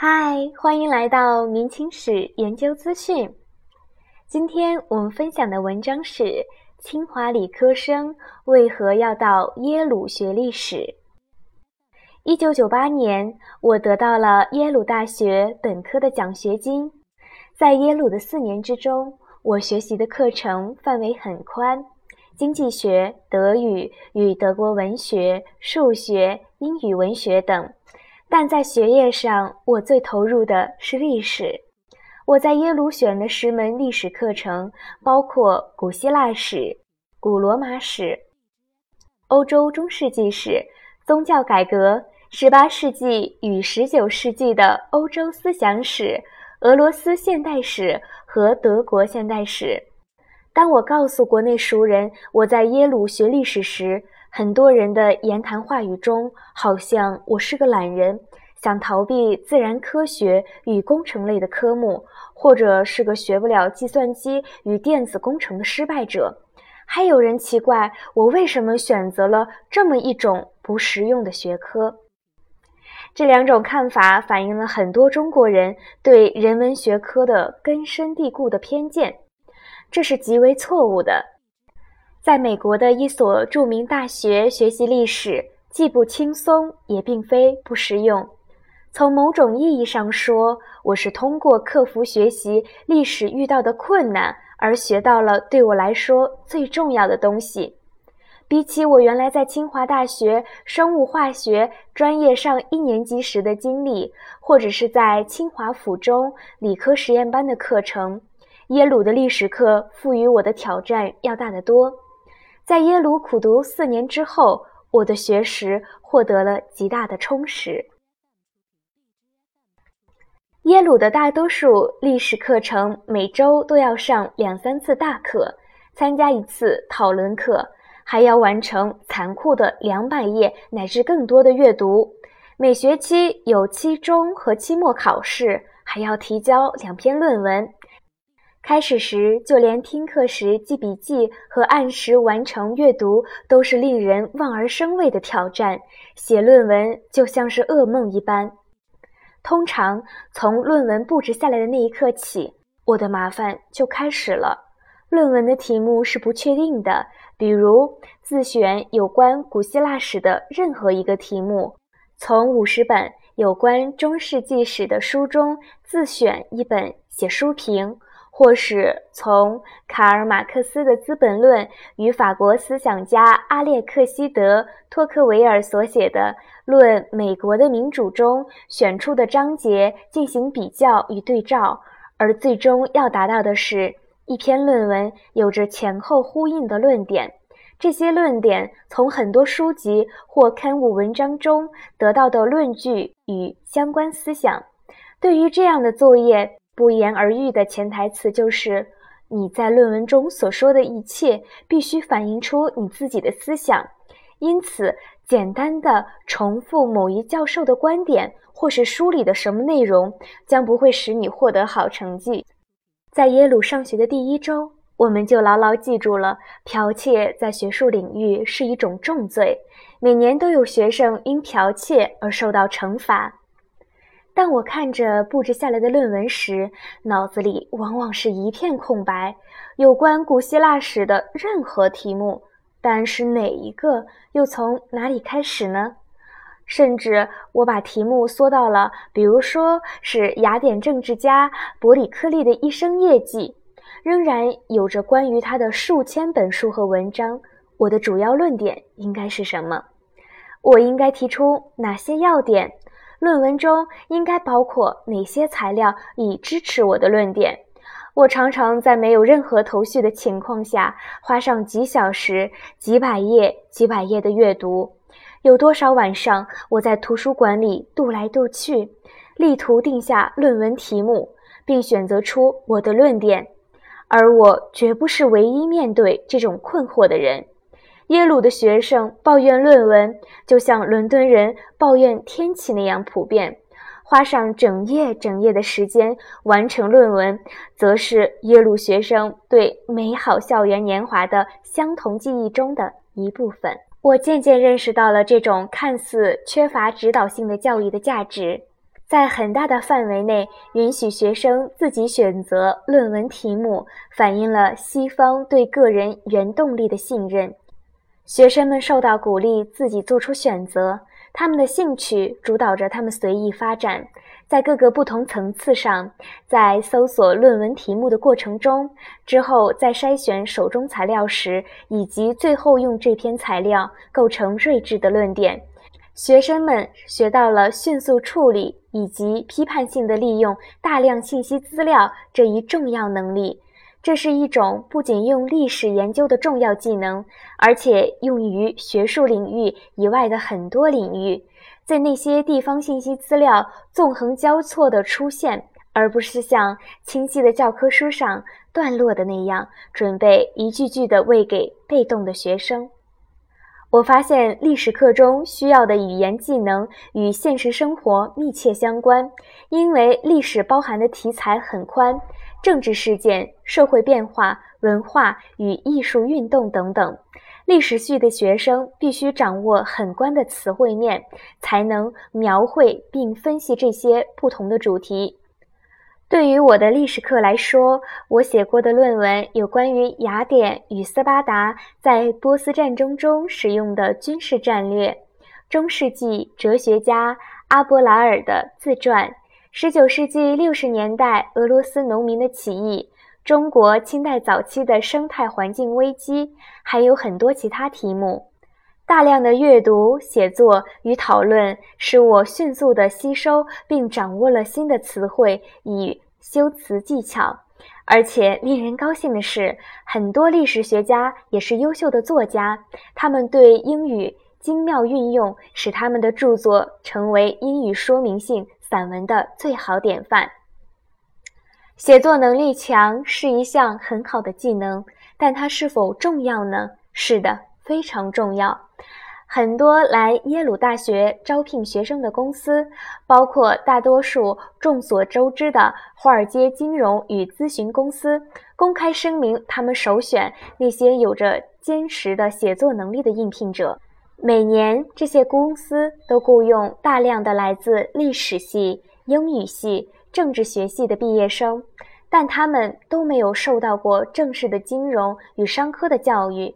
嗨，欢迎来到明清史研究资讯。今天我们分享的文章是：清华理科生为何要到耶鲁学历史？一九九八年，我得到了耶鲁大学本科的奖学金。在耶鲁的四年之中，我学习的课程范围很宽，经济学、德语与德国文学、数学、英语文学等。但在学业上，我最投入的是历史。我在耶鲁选的十门历史课程，包括古希腊史、古罗马史、欧洲中世纪史、宗教改革、十八世纪与十九世纪的欧洲思想史、俄罗斯现代史和德国现代史。当我告诉国内熟人我在耶鲁学历史时，很多人的言谈话语中，好像我是个懒人，想逃避自然科学与工程类的科目，或者是个学不了计算机与电子工程的失败者。还有人奇怪我为什么选择了这么一种不实用的学科。这两种看法反映了很多中国人对人文学科的根深蒂固的偏见，这是极为错误的。在美国的一所著名大学学习历史，既不轻松，也并非不实用。从某种意义上说，我是通过克服学习历史遇到的困难，而学到了对我来说最重要的东西。比起我原来在清华大学生物化学专业上一年级时的经历，或者是在清华附中理科实验班的课程，耶鲁的历史课赋予我的挑战要大得多。在耶鲁苦读四年之后，我的学识获得了极大的充实。耶鲁的大多数历史课程每周都要上两三次大课，参加一次讨论课，还要完成残酷的两百页乃至更多的阅读。每学期有期中和期末考试，还要提交两篇论文。开始时，就连听课时记笔记和按时完成阅读都是令人望而生畏的挑战。写论文就像是噩梦一般。通常从论文布置下来的那一刻起，我的麻烦就开始了。论文的题目是不确定的，比如自选有关古希腊史的任何一个题目，从五十本有关中世纪史的书中自选一本写书评。或是从卡尔马克思的《资本论》与法国思想家阿列克西德·托克维尔所写的《论美国的民主》中选出的章节进行比较与对照，而最终要达到的是一篇论文有着前后呼应的论点。这些论点从很多书籍或刊物文章中得到的论据与相关思想。对于这样的作业。不言而喻的潜台词就是，你在论文中所说的一切必须反映出你自己的思想。因此，简单的重复某一教授的观点，或是书里的什么内容，将不会使你获得好成绩。在耶鲁上学的第一周，我们就牢牢记住了，剽窃在学术领域是一种重罪，每年都有学生因剽窃而受到惩罚。当我看着布置下来的论文时，脑子里往往是一片空白。有关古希腊史的任何题目，但是哪一个又从哪里开始呢？甚至我把题目缩到了，比如说是雅典政治家伯里克利的一生业绩，仍然有着关于他的数千本书和文章。我的主要论点应该是什么？我应该提出哪些要点？论文中应该包括哪些材料以支持我的论点？我常常在没有任何头绪的情况下，花上几小时、几百页、几百页的阅读。有多少晚上，我在图书馆里踱来踱去，力图定下论文题目，并选择出我的论点。而我绝不是唯一面对这种困惑的人。耶鲁的学生抱怨论文，就像伦敦人抱怨天气那样普遍。花上整夜整夜的时间完成论文，则是耶鲁学生对美好校园年华的相同记忆中的一部分。我渐渐认识到了这种看似缺乏指导性的教育的价值。在很大的范围内允许学生自己选择论文题目，反映了西方对个人原动力的信任。学生们受到鼓励自己做出选择，他们的兴趣主导着他们随意发展。在各个不同层次上，在搜索论文题目的过程中，之后在筛选手中材料时，以及最后用这篇材料构成睿智的论点。学生们学到了迅速处理以及批判性的利用大量信息资料这一重要能力。这是一种不仅用历史研究的重要技能，而且用于学术领域以外的很多领域。在那些地方信息资料纵横交错的出现，而不是像清晰的教科书上段落的那样，准备一句句的喂给被动的学生。我发现历史课中需要的语言技能与现实生活密切相关，因为历史包含的题材很宽，政治事件、社会变化、文化与艺术运动等等。历史系的学生必须掌握很宽的词汇面，才能描绘并分析这些不同的主题。对于我的历史课来说，我写过的论文有关于雅典与斯巴达在波斯战争中使用的军事战略，中世纪哲学家阿波拉尔的自传，十九世纪六十年代俄罗斯农民的起义，中国清代早期的生态环境危机，还有很多其他题目。大量的阅读、写作与讨论，使我迅速地吸收并掌握了新的词汇与修辞技巧。而且令人高兴的是，很多历史学家也是优秀的作家，他们对英语精妙运用，使他们的著作成为英语说明性散文的最好典范。写作能力强是一项很好的技能，但它是否重要呢？是的。非常重要。很多来耶鲁大学招聘学生的公司，包括大多数众所周知的华尔街金融与咨询公司，公开声明他们首选那些有着坚实的写作能力的应聘者。每年，这些公司都雇佣大量的来自历史系、英语系、政治学系的毕业生，但他们都没有受到过正式的金融与商科的教育。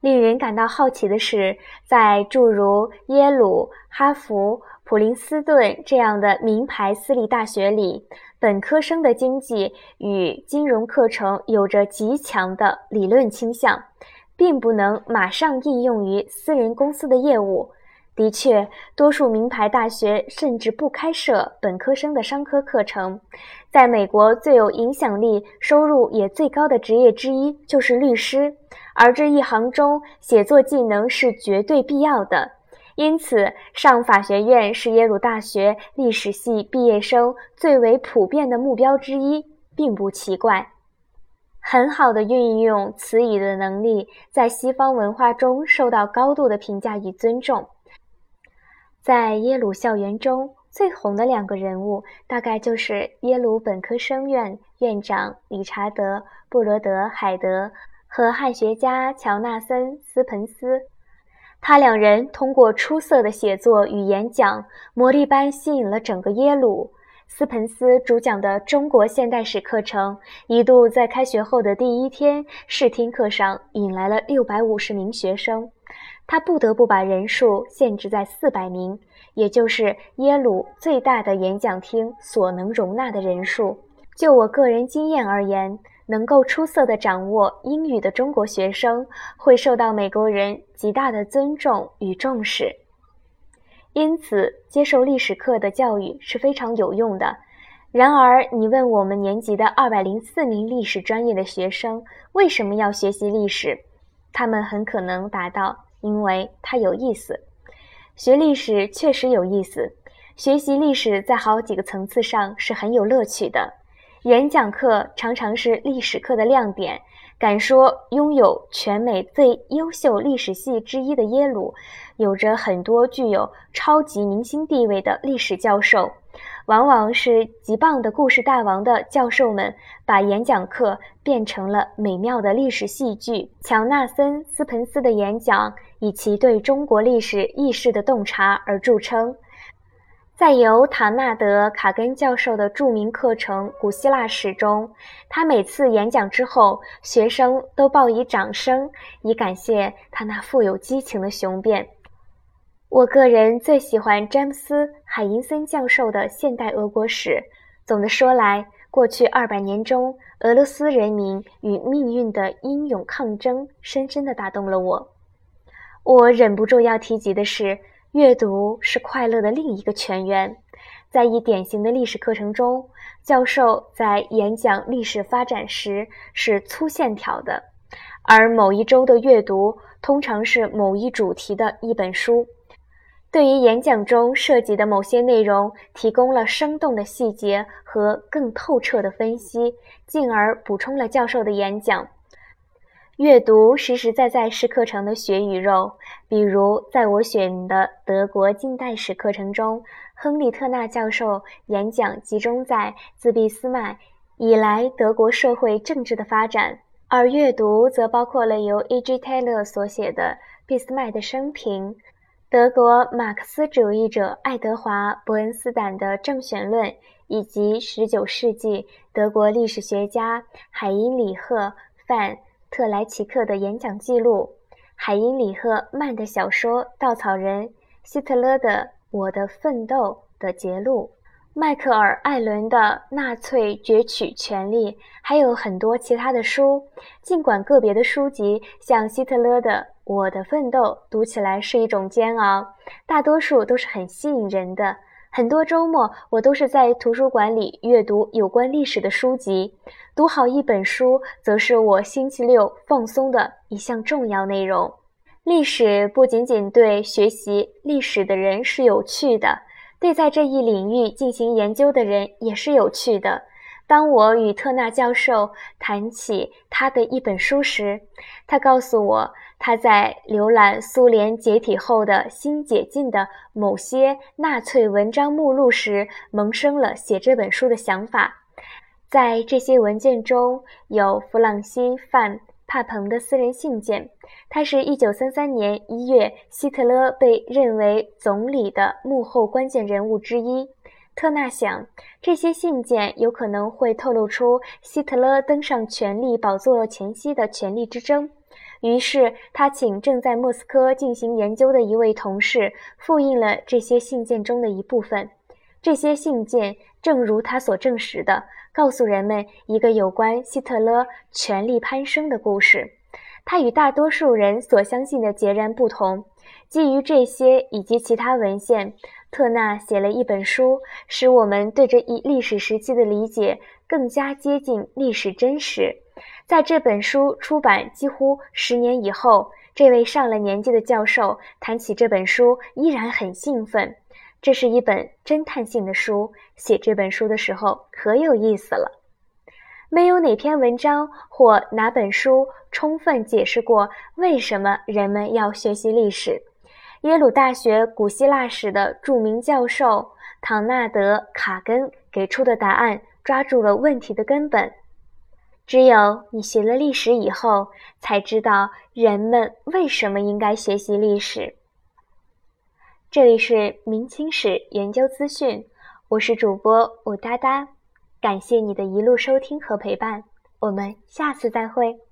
令人感到好奇的是，在诸如耶鲁、哈佛、普林斯顿这样的名牌私立大学里，本科生的经济与金融课程有着极强的理论倾向，并不能马上应用于私人公司的业务。的确，多数名牌大学甚至不开设本科生的商科课程。在美国，最有影响力、收入也最高的职业之一就是律师。而这一行中，写作技能是绝对必要的，因此上法学院是耶鲁大学历史系毕业生最为普遍的目标之一，并不奇怪。很好的运用词语的能力，在西方文化中受到高度的评价与尊重。在耶鲁校园中最红的两个人物，大概就是耶鲁本科生院院长理查德·布罗德海德。和汉学家乔纳森·斯彭斯，他两人通过出色的写作与演讲，魔力般吸引了整个耶鲁。斯彭斯主讲的中国现代史课程，一度在开学后的第一天试听课上引来了六百五十名学生，他不得不把人数限制在四百名，也就是耶鲁最大的演讲厅所能容纳的人数。就我个人经验而言，能够出色地掌握英语的中国学生会受到美国人极大的尊重与重视，因此接受历史课的教育是非常有用的。然而，你问我们年级的二百零四名历史专业的学生为什么要学习历史，他们很可能答道：“因为它有意思。”学历史确实有意思，学习历史在好几个层次上是很有乐趣的。演讲课常常是历史课的亮点。敢说拥有全美最优秀历史系之一的耶鲁，有着很多具有超级明星地位的历史教授，往往是极棒的故事大王的教授们，把演讲课变成了美妙的历史戏剧。乔纳森·斯彭斯的演讲以其对中国历史意识的洞察而著称。在由唐纳德·卡根教授的著名课程《古希腊史》中，他每次演讲之后，学生都报以掌声，以感谢他那富有激情的雄辩。我个人最喜欢詹姆斯·海因森教授的《现代俄国史》。总的说来，过去二百年中，俄罗斯人民与命运的英勇抗争，深深地打动了我。我忍不住要提及的是。阅读是快乐的另一个泉源。在一典型的历史课程中，教授在演讲历史发展时是粗线条的，而某一周的阅读通常是某一主题的一本书，对于演讲中涉及的某些内容提供了生动的细节和更透彻的分析，进而补充了教授的演讲。阅读实实在在是课程的血与肉。比如，在我选的德国近代史课程中，亨利特纳教授演讲集中在自俾斯麦以来德国社会政治的发展，而阅读则包括了由 E.G. 泰勒所写的《俾斯麦的生平》，德国马克思主义者爱德华·伯恩斯坦的《政选论》，以及19世纪德国历史学家海因里赫·范。特莱奇克的演讲记录，海因里赫·曼的小说《稻草人》，希特勒的《我的奋斗》的节录，迈克尔·艾伦的《纳粹攫取权力》，还有很多其他的书。尽管个别的书籍，像希特勒的《我的奋斗》，读起来是一种煎熬，大多数都是很吸引人的。很多周末，我都是在图书馆里阅读有关历史的书籍。读好一本书，则是我星期六放松的一项重要内容。历史不仅仅对学习历史的人是有趣的，对在这一领域进行研究的人也是有趣的。当我与特纳教授谈起他的一本书时，他告诉我。他在浏览苏联解体后的新解禁的某些纳粹文章目录时，萌生了写这本书的想法。在这些文件中有弗朗西·范·帕彭的私人信件，他是一九三三年一月希特勒被认为总理的幕后关键人物之一。特纳想，这些信件有可能会透露出希特勒登上权力宝座前夕的权力之争。于是，他请正在莫斯科进行研究的一位同事复印了这些信件中的一部分。这些信件，正如他所证实的，告诉人们一个有关希特勒权力攀升的故事。他与大多数人所相信的截然不同。基于这些以及其他文献，特纳写了一本书，使我们对这一历史时期的理解更加接近历史真实。在这本书出版几乎十年以后，这位上了年纪的教授谈起这本书依然很兴奋。这是一本侦探性的书，写这本书的时候可有意思了。没有哪篇文章或哪本书充分解释过为什么人们要学习历史。耶鲁大学古希腊史的著名教授唐纳德·卡根给出的答案抓住了问题的根本。只有你学了历史以后，才知道人们为什么应该学习历史。这里是明清史研究资讯，我是主播武哒哒，感谢你的一路收听和陪伴，我们下次再会。